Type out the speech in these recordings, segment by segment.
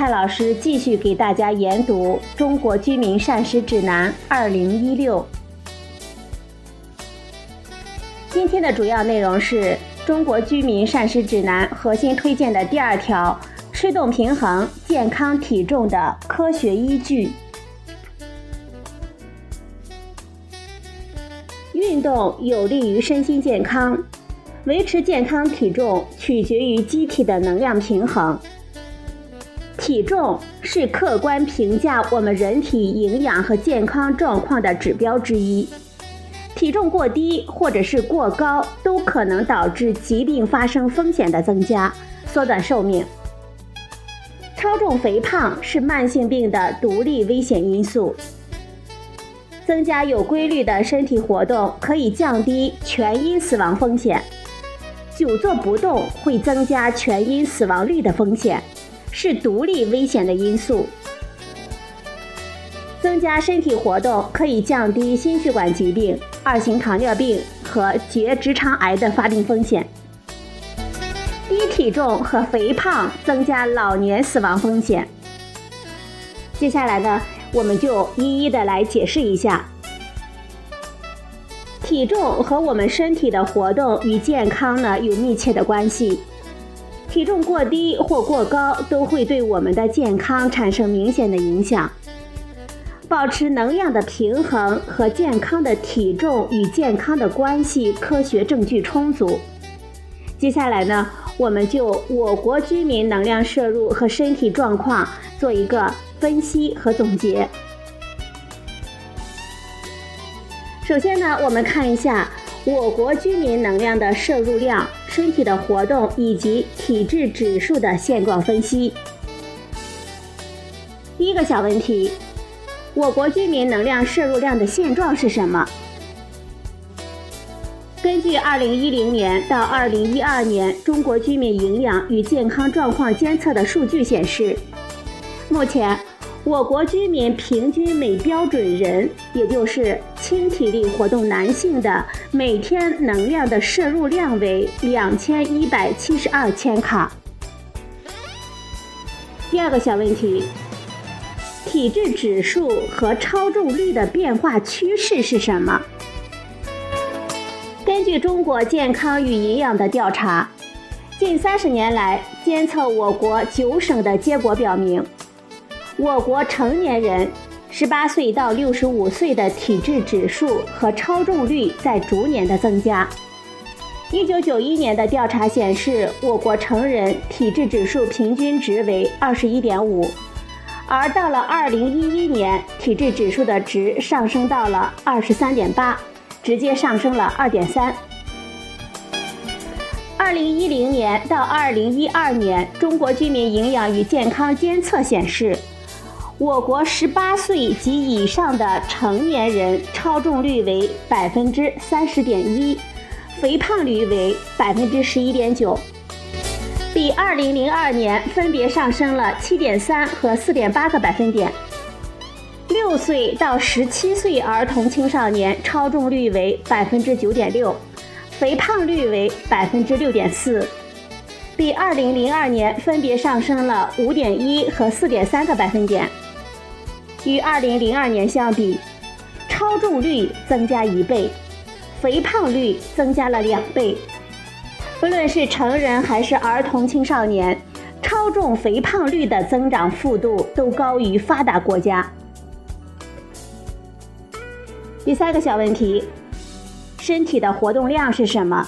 蔡老师继续给大家研读《中国居民膳食指南（二零一六）》。今天的主要内容是《中国居民膳食指南》核心推荐的第二条：吃动平衡健康体重的科学依据。运动有利于身心健康，维持健康体重取决于机体的能量平衡。体重是客观评价我们人体营养和健康状况的指标之一。体重过低或者是过高，都可能导致疾病发生风险的增加，缩短寿命。超重肥胖是慢性病的独立危险因素。增加有规律的身体活动可以降低全因死亡风险。久坐不动会增加全因死亡率的风险，是独立危险的因素。增加身体活动可以降低心血管疾病、二型糖尿病和结直肠癌的发病风险。低体重和肥胖增加老年死亡风险。接下来呢？我们就一一的来解释一下，体重和我们身体的活动与健康呢有密切的关系。体重过低或过高都会对我们的健康产生明显的影响。保持能量的平衡和健康的体重与健康的关系，科学证据充足。接下来呢，我们就我国居民能量摄入和身体状况做一个。分析和总结。首先呢，我们看一下我国居民能量的摄入量、身体的活动以及体质指数的现状分析。第一个小问题：我国居民能量摄入量的现状是什么？根据2010年到2012年中国居民营养与健康状况监测的数据显示，目前。我国居民平均每标准人，也就是轻体力活动男性的每天能量的摄入量为两千一百七十二千卡。第二个小问题，体质指数和超重率的变化趋势是什么？根据中国健康与营养的调查，近三十年来监测我国九省的结果表明。我国成年人十八岁到六十五岁的体质指数和超重率在逐年的增加。一九九一年的调查显示，我国成人体质指数平均值为二十一点五，而到了二零一一年，体质指数的值上升到了二十三点八，直接上升了二点三。二零一零年到二零一二年，中国居民营养与健康监测显示。我国十八岁及以上的成年人超重率为百分之三十点一，肥胖率为百分之十一点九，比二零零二年分别上升了七点三和四点八个百分点。六岁到十七岁儿童青少年超重率为百分之九点六，肥胖率为百分之六点四，比二零零二年分别上升了五点一和四点三个百分点。与2002年相比，超重率增加一倍，肥胖率增加了两倍。不论是成人还是儿童青少年，超重肥胖率的增长幅度都高于发达国家。第三个小问题：身体的活动量是什么？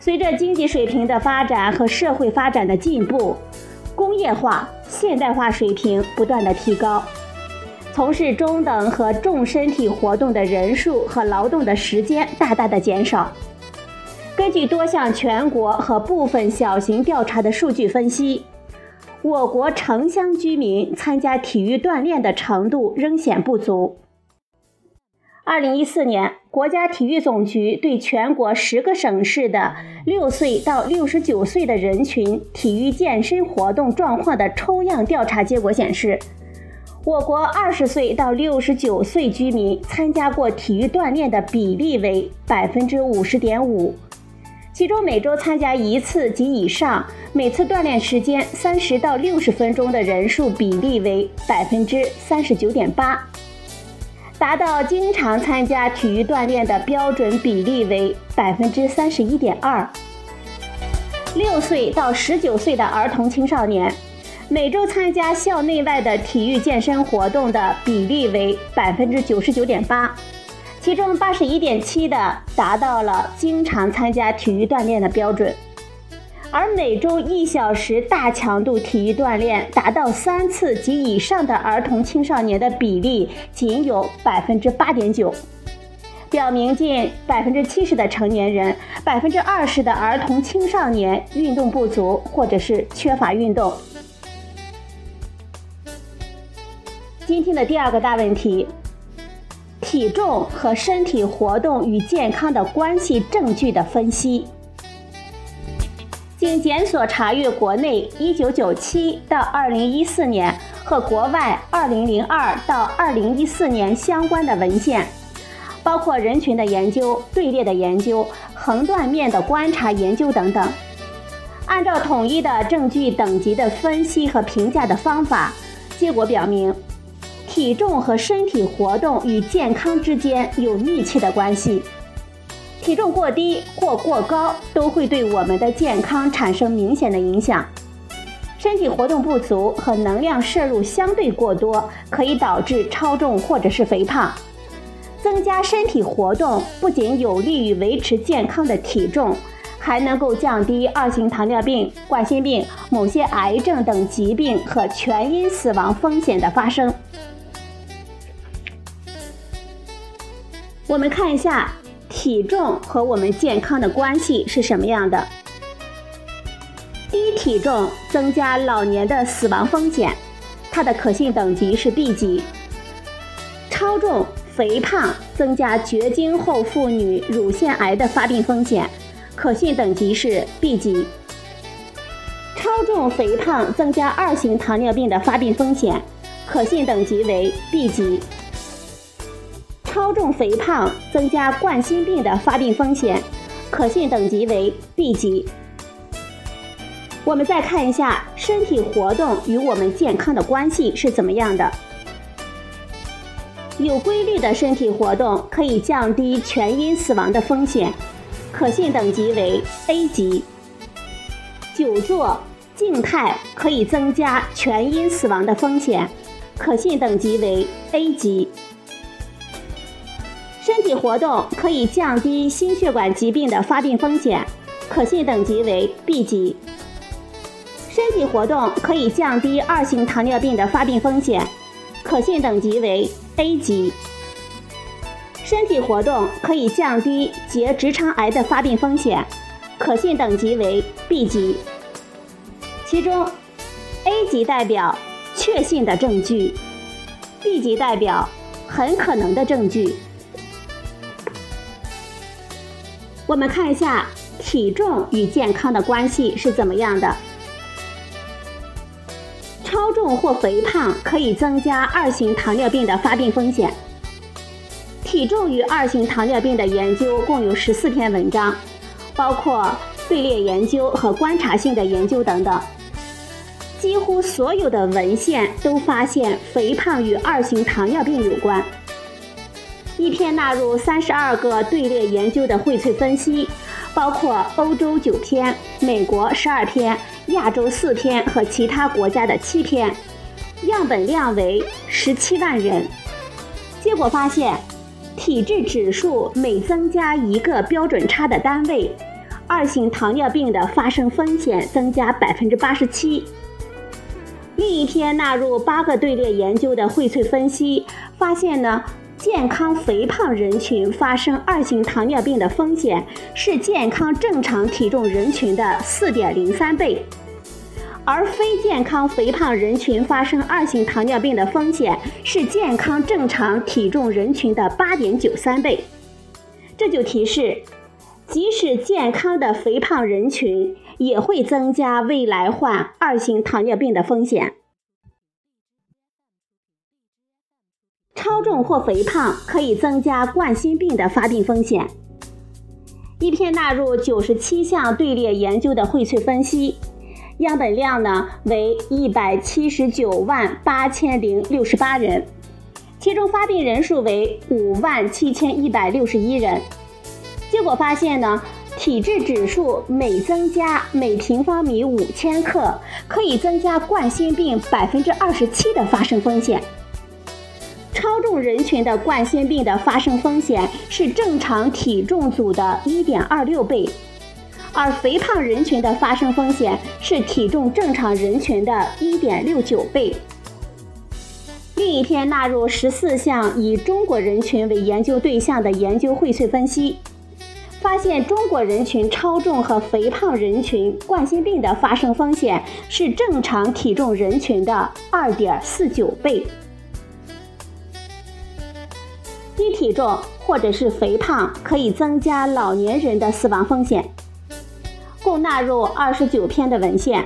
随着经济水平的发展和社会发展的进步，工业化。现代化水平不断的提高，从事中等和重身体活动的人数和劳动的时间大大的减少。根据多项全国和部分小型调查的数据分析，我国城乡居民参加体育锻炼的程度仍显不足。二零一四年，国家体育总局对全国十个省市的六岁到六十九岁的人群体育健身活动状况的抽样调查结果显示，我国二十岁到六十九岁居民参加过体育锻炼的比例为百分之五十点五。其中每周参加一次及以上，每次锻炼时间三十到六十分钟的人数比例为百分之三十九点八，达到经常参加体育锻炼的标准比例为百分之三十一点二。六岁到十九岁的儿童青少年，每周参加校内外的体育健身活动的比例为百分之九十九点八。其中八十一点七的达到了经常参加体育锻炼的标准，而每周一小时大强度体育锻炼达到三次及以上的儿童青少年的比例仅有百分之八点九，表明近百分之七十的成年人、百分之二十的儿童青少年运动不足或者是缺乏运动。今天的第二个大问题。体重和身体活动与健康的关系证据的分析。经检索查阅国内1997到2014年和国外2002到2014年相关的文献，包括人群的研究、队列的研究、横断面的观察研究等等，按照统一的证据等级的分析和评价的方法，结果表明。体重和身体活动与健康之间有密切的关系。体重过低或过高都会对我们的健康产生明显的影响。身体活动不足和能量摄入相对过多可以导致超重或者是肥胖。增加身体活动不仅有利于维持健康的体重，还能够降低二型糖尿病、冠心病、某些癌症等疾病和全因死亡风险的发生。我们看一下体重和我们健康的关系是什么样的。低体重增加老年的死亡风险，它的可信等级是 B 级。超重、肥胖增加绝经后妇女乳腺癌的发病风险，可信等级是 B 级。超重、肥胖增加二型糖尿病的发病风险，可信等级为 B 级。超重肥胖增加冠心病的发病风险，可信等级为 B 级。我们再看一下身体活动与我们健康的关系是怎么样的。有规律的身体活动可以降低全因死亡的风险，可信等级为 A 级。久坐静态可以增加全因死亡的风险，可信等级为 A 级。身体活动可以降低心血管疾病的发病风险，可信等级为 B 级。身体活动可以降低二型糖尿病的发病风险，可信等级为 A 级。身体活动可以降低结直肠癌的发病风险，可信等级为 B 级。其中，A 级代表确信的证据，B 级代表很可能的证据。我们看一下体重与健康的关系是怎么样的。超重或肥胖可以增加二型糖尿病的发病风险。体重与二型糖尿病的研究共有十四篇文章，包括队列研究和观察性的研究等等。几乎所有的文献都发现肥胖与二型糖尿病有关。一篇纳入三十二个队列研究的荟萃分析，包括欧洲九篇、美国十二篇、亚洲四篇和其他国家的七篇，样本量为十七万人。结果发现，体质指数每增加一个标准差的单位，二型糖尿病的发生风险增加百分之八十七。另一篇纳入八个队列研究的荟萃分析发现呢。健康肥胖人群发生二型糖尿病的风险是健康正常体重人群的四点零三倍，而非健康肥胖人群发生二型糖尿病的风险是健康正常体重人群的八点九三倍。这就提示，即使健康的肥胖人群也会增加未来患二型糖尿病的风险。超重或肥胖可以增加冠心病的发病风险。一篇纳入九十七项队列研究的荟萃分析。样本量呢为一百七十九万八千零六十八人，其中发病人数为五万七千一百六十一人。结果发现呢，体质指数每增加每平方米五千克，可以增加冠心病百分之二十七的发生风险。人群的冠心病的发生风险是正常体重组的一点二六倍。而肥胖人群的发生风险是体重正常人群的1.69倍。另一篇纳入十四项以中国人群为研究对象的研究荟萃分析，发现中国人群超重和肥胖人群冠心病的发生风险是正常体重人群的2.49倍。低体重或者是肥胖可以增加老年人的死亡风险。共纳入二十九篇的文献，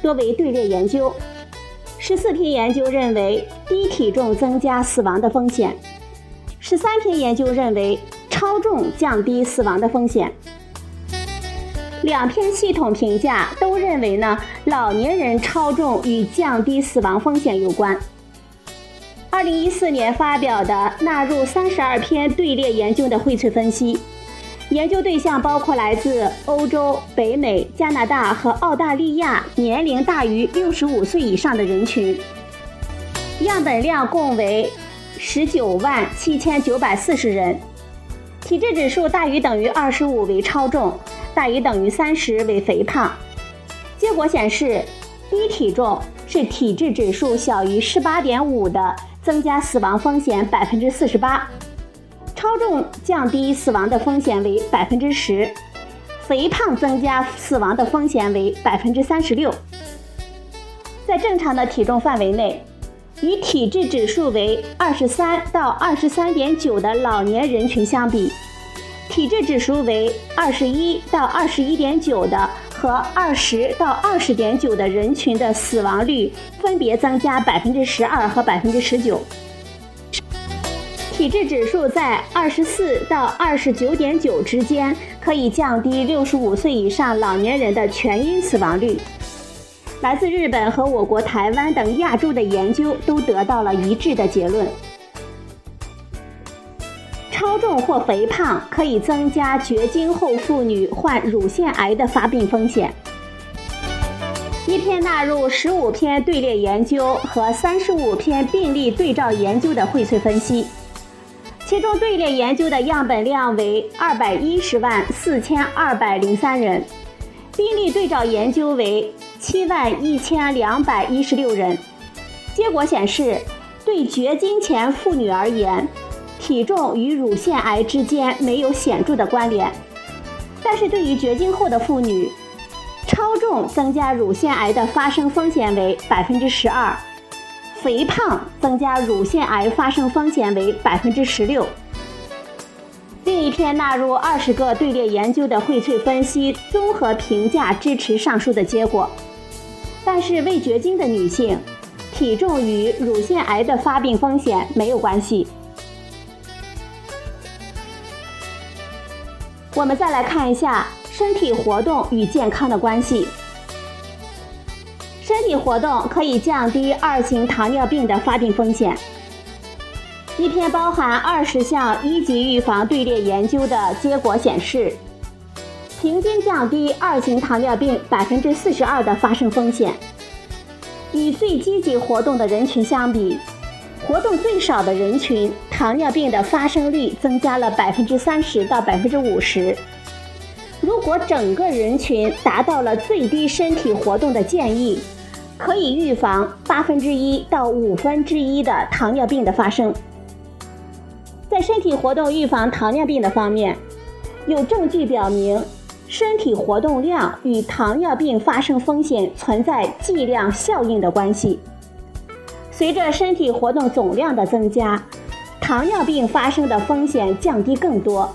多为队列研究。十四篇研究认为低体重增加死亡的风险，十三篇研究认为超重降低死亡的风险。两篇系统评价都认为呢，老年人超重与降低死亡风险有关。二零一四年发表的纳入三十二篇队列研究的荟萃分析。研究对象包括来自欧洲、北美、加拿大和澳大利亚年龄大于六十五岁以上的人群，样本量共为十九万七千九百四十人，体质指数大于等于二十五为超重，大于等于三十为肥胖。结果显示，低体重是体质指数小于十八点五的，增加死亡风险百分之四十八。超重降低死亡的风险为百分之十，肥胖增加死亡的风险为百分之三十六。在正常的体重范围内，与体质指数为二十三到二十三点九的老年人群相比，体质指数为二十一到二十一点九的和二十到二十点九的人群的死亡率分别增加百分之十二和百分之十九。体质指数在二十四到二十九点九之间，可以降低六十五岁以上老年人的全因死亡率。来自日本和我国台湾等亚洲的研究都得到了一致的结论：或肥胖可以增加绝经后妇女患乳腺癌的发病风险。一篇纳入十五篇队列研究和三十五篇病例对照研究的荟萃分析。其中队列研究的样本量为二百一十万四千二百零三人，病例对照研究为七万一千两百一十六人。结果显示，对绝经前妇女而言，体重与乳腺癌之间没有显著的关联；但是对于绝经后的妇女，超重增加乳腺癌的发生风险为百分之十二。肥胖增加乳腺癌发生风险为百分之十六。另一篇纳入二十个队列研究的荟萃分析综合评价支持上述的结果，但是未绝经的女性体重与乳腺癌的发病风险没有关系。我们再来看一下身体活动与健康的关系。身体活动可以降低二型糖尿病的发病风险。一篇包含二十项一级预防队列研究的结果显示，平均降低二型糖尿病百分之四十二的发生风险。与最积极活动的人群相比，活动最少的人群糖尿病的发生率增加了百分之三十到百分之五十。如果整个人群达到了最低身体活动的建议。可以预防八分之一到五分之一的糖尿病的发生。在身体活动预防糖尿病的方面，有证据表明，身体活动量与糖尿病发生风险存在剂量效应的关系。随着身体活动总量的增加，糖尿病发生的风险降低更多。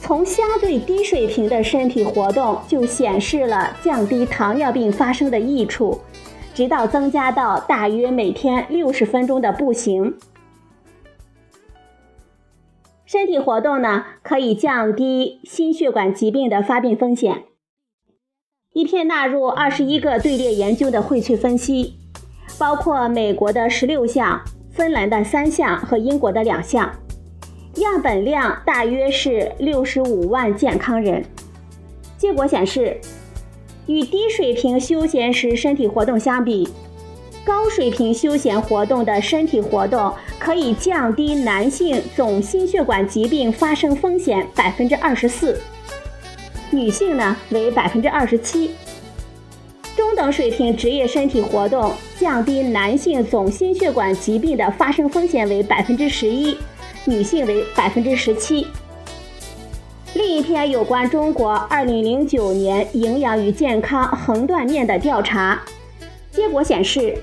从相对低水平的身体活动就显示了降低糖尿病发生的益处，直到增加到大约每天六十分钟的步行。身体活动呢，可以降低心血管疾病的发病风险。一篇纳入二十一个队列研究的荟萃分析，包括美国的十六项、芬兰的三项和英国的两项，样本量大约是六十五万健康人。结果显示，与低水平休闲时身体活动相比，高水平休闲活动的身体活动可以降低男性总心血管疾病发生风险百分之二十四，女性呢为百分之二十七。等水平职业身体活动降低男性总心血管疾病的发生风险为百分之十一，女性为百分之十七。另一篇有关中国二零零九年营养与健康横断面的调查结果显示。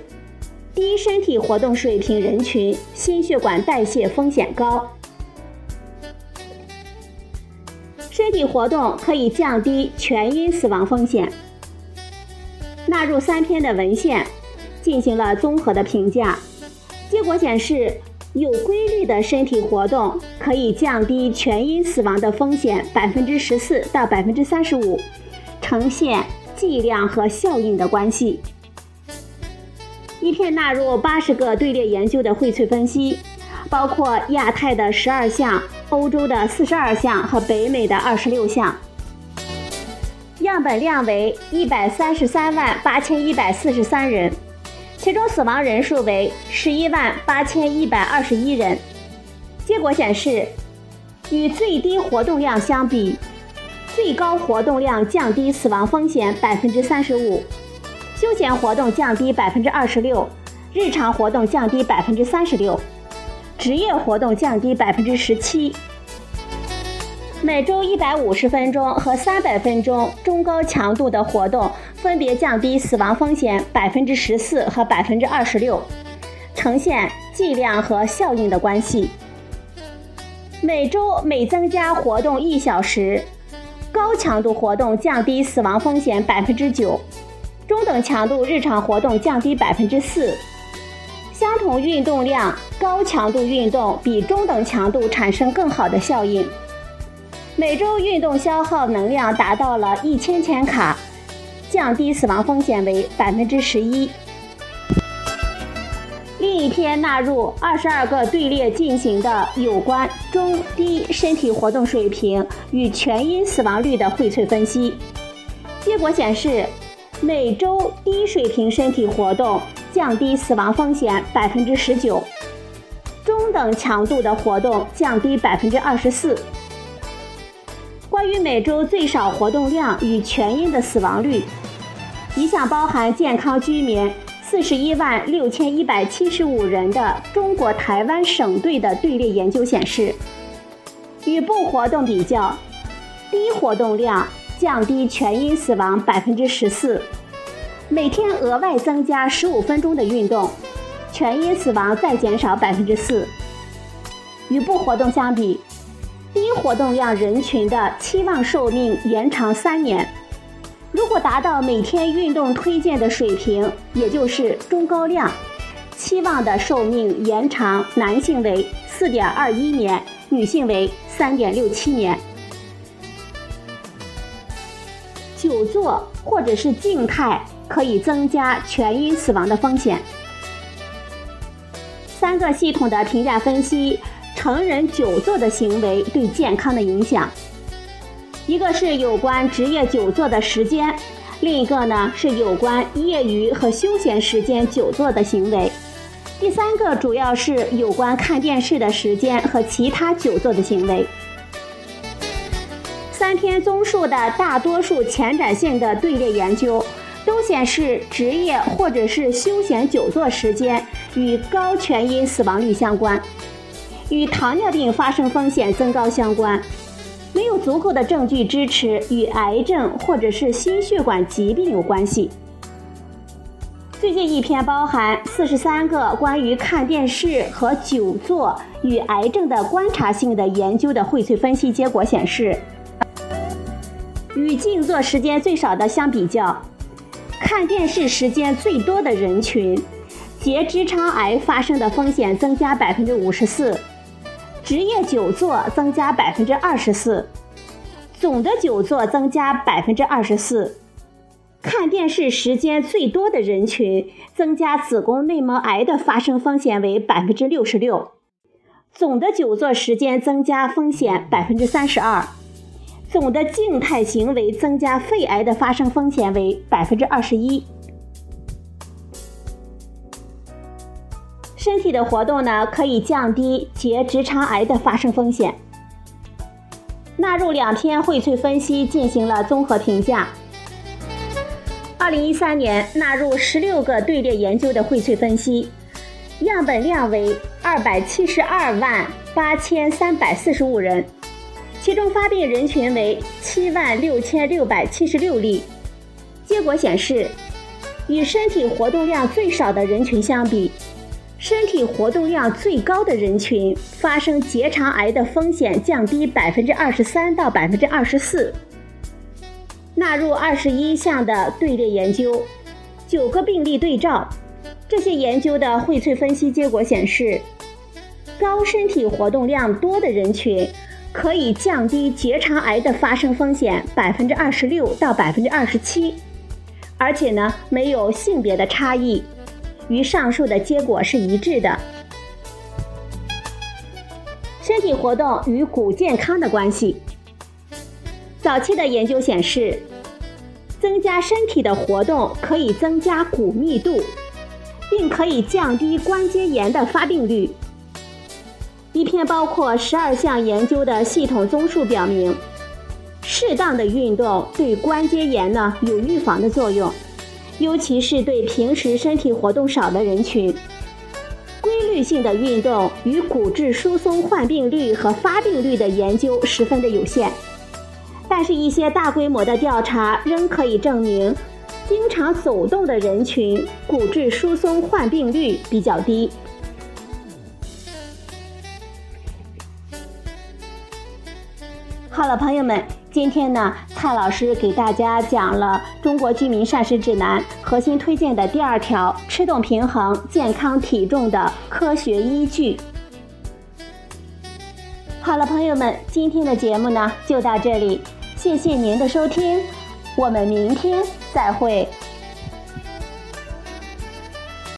低身体活动水平人群心血管代谢风险高，身体活动可以降低全因死亡风险。纳入三篇的文献进行了综合的评价，结果显示有规律的身体活动可以降低全因死亡的风险百分之十四到百分之三十五，呈现剂量和效应的关系。一篇纳入八十个队列研究的荟萃分析，包括亚太的十二项、欧洲的四十二项和北美的二十六项，样本量为一百三十三万八千一百四十三人，其中死亡人数为十一万八千一百二十一人。结果显示，与最低活动量相比，最高活动量降低死亡风险百分之三十五。休闲活动降低百分之二十六，日常活动降低百分之三十六，职业活动降低百分之十七。每周一百五十分钟和三百分钟中高强度的活动，分别降低死亡风险百分之十四和百分之二十六，呈现剂量和效应的关系。每周每增加活动一小时，高强度活动降低死亡风险百分之九。中等强度日常活动降低百分之四，相同运动量，高强度运动比中等强度产生更好的效应。每周运动消耗能量达到了一千千卡，降低死亡风险为百分之十一。另一篇纳入二十二个队列进行的有关中低身体活动水平与全因死亡率的荟萃分析，结果显示。每周低水平身体活动降低死亡风险百分之十九，中等强度的活动降低百分之二十四。关于每周最少活动量与全因的死亡率，一项包含健康居民四十一万六千一百七十五人的中国台湾省队的队列研究显示，与不活动比较，低活动量。降低全因死亡百分之十四，每天额外增加十五分钟的运动，全因死亡再减少百分之四。与不活动相比，低活动量人群的期望寿命延长三年。如果达到每天运动推荐的水平，也就是中高量，期望的寿命延长，男性为四点二一年，女性为三点六七年。久坐或者是静态可以增加全因死亡的风险。三个系统的评价分析成人久坐的行为对健康的影响，一个是有关职业久坐的时间，另一个呢是有关业余和休闲时间久坐的行为，第三个主要是有关看电视的时间和其他久坐的行为。三篇综述的大多数前瞻性的队列研究，都显示职业或者是休闲久坐时间与高全因死亡率相关，与糖尿病发生风险增高相关。没有足够的证据支持与癌症或者是心血管疾病有关系。最近一篇包含四十三个关于看电视和久坐与癌症的观察性的研究的荟萃分析结果显示，与静坐时间最少的相比较，看电视时间最多的人群，结直肠癌发生的风险增加百分之五十四。职业久坐增加百分之二十四，总的久坐增加百分之二十四。看电视时间最多的人群，增加子宫内膜癌的发生风险为百分之六十六，总的久坐时间增加风险百分之三十二，总的静态行为增加肺癌的发生风险为百分之二十一。身体的活动呢，可以降低结直肠癌的发生风险。纳入两篇荟萃分析进行了综合评价。二零一三年纳入十六个队列研究的荟萃分析，样本量为二百七十二万八千三百四十五人，其中发病人群为七万六千六百七十六例。结果显示，与身体活动量最少的人群相比，身体活动量最高的人群发生结肠癌的风险降低百分之二十三到百分之二十四。纳入二十一项的队列研究，九个病例对照，这些研究的荟萃分析结果显示，高身体活动量多的人群可以降低结肠癌的发生风险百分之二十六到百分之二十七，而且呢没有性别的差异。与上述的结果是一致的。身体活动与骨健康的关系。早期的研究显示，增加身体的活动可以增加骨密度，并可以降低关节炎的发病率。一篇包括十二项研究的系统综述表明，适当的运动对关节炎呢有预防的作用。尤其是对平时身体活动少的人群，规律性的运动与骨质疏松患病率和发病率的研究十分的有限。但是，一些大规模的调查仍可以证明，经常走动的人群骨质疏松患病率比较低。好了，朋友们。今天呢，蔡老师给大家讲了《中国居民膳食指南》核心推荐的第二条：吃动平衡健康体重的科学依据。好了，朋友们，今天的节目呢就到这里，谢谢您的收听，我们明天再会。